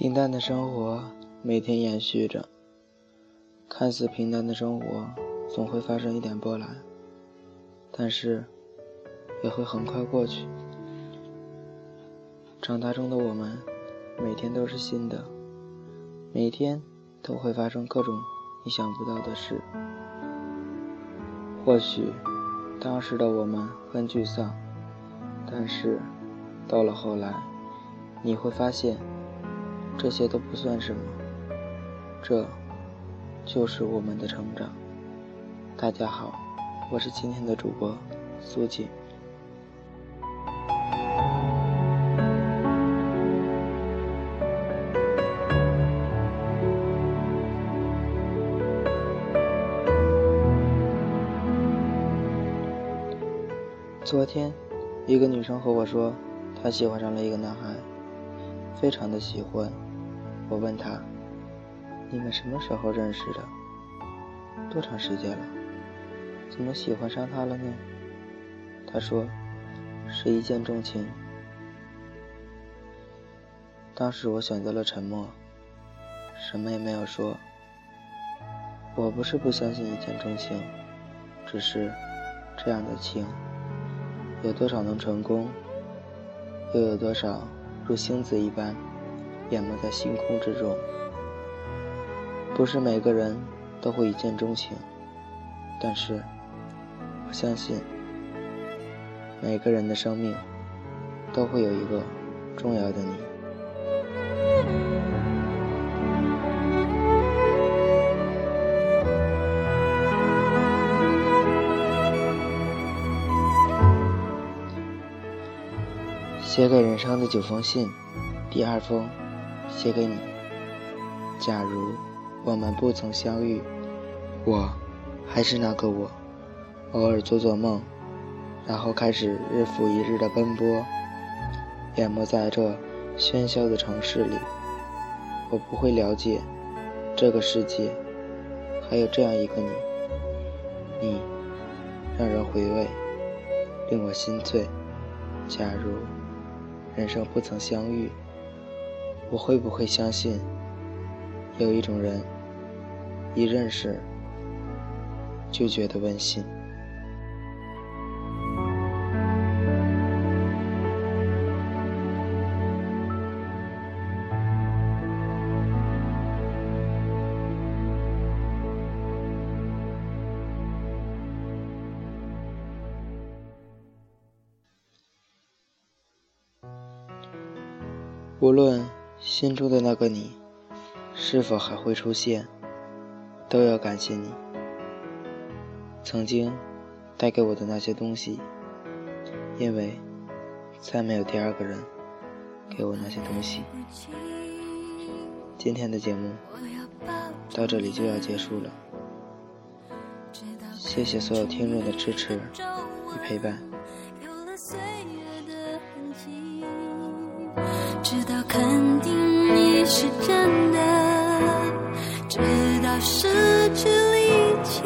平淡的生活每天延续着，看似平淡的生活总会发生一点波澜，但是也会很快过去。长大中的我们，每天都是新的，每天都会发生各种意想不到的事。或许当时的我们很沮丧，但是到了后来，你会发现。这些都不算什么，这就是我们的成长。大家好，我是今天的主播苏锦。昨天，一个女生和我说，她喜欢上了一个男孩，非常的喜欢。我问他：“你们什么时候认识的？多长时间了？怎么喜欢上他了呢？”他说：“是一见钟情。”当时我选择了沉默，什么也没有说。我不是不相信一见钟情，只是这样的情，有多少能成功，又有多少如星子一般。淹没在星空之中。不是每个人都会一见钟情，但是我相信，每个人的生命都会有一个重要的你。写给人生的九封信，第二封。写给你。假如我们不曾相遇，我还是那个我，偶尔做做梦，然后开始日复一日的奔波，淹没在这喧嚣的城市里。我不会了解这个世界还有这样一个你，你让人回味，令我心醉。假如人生不曾相遇。我会不会相信，有一种人，一认识就觉得温馨？无论。心中的那个你，是否还会出现？都要感谢你曾经带给我的那些东西，因为再没有第二个人给我那些东西。今天的节目到这里就要结束了，谢谢所有听众的支持与陪伴。失去力气，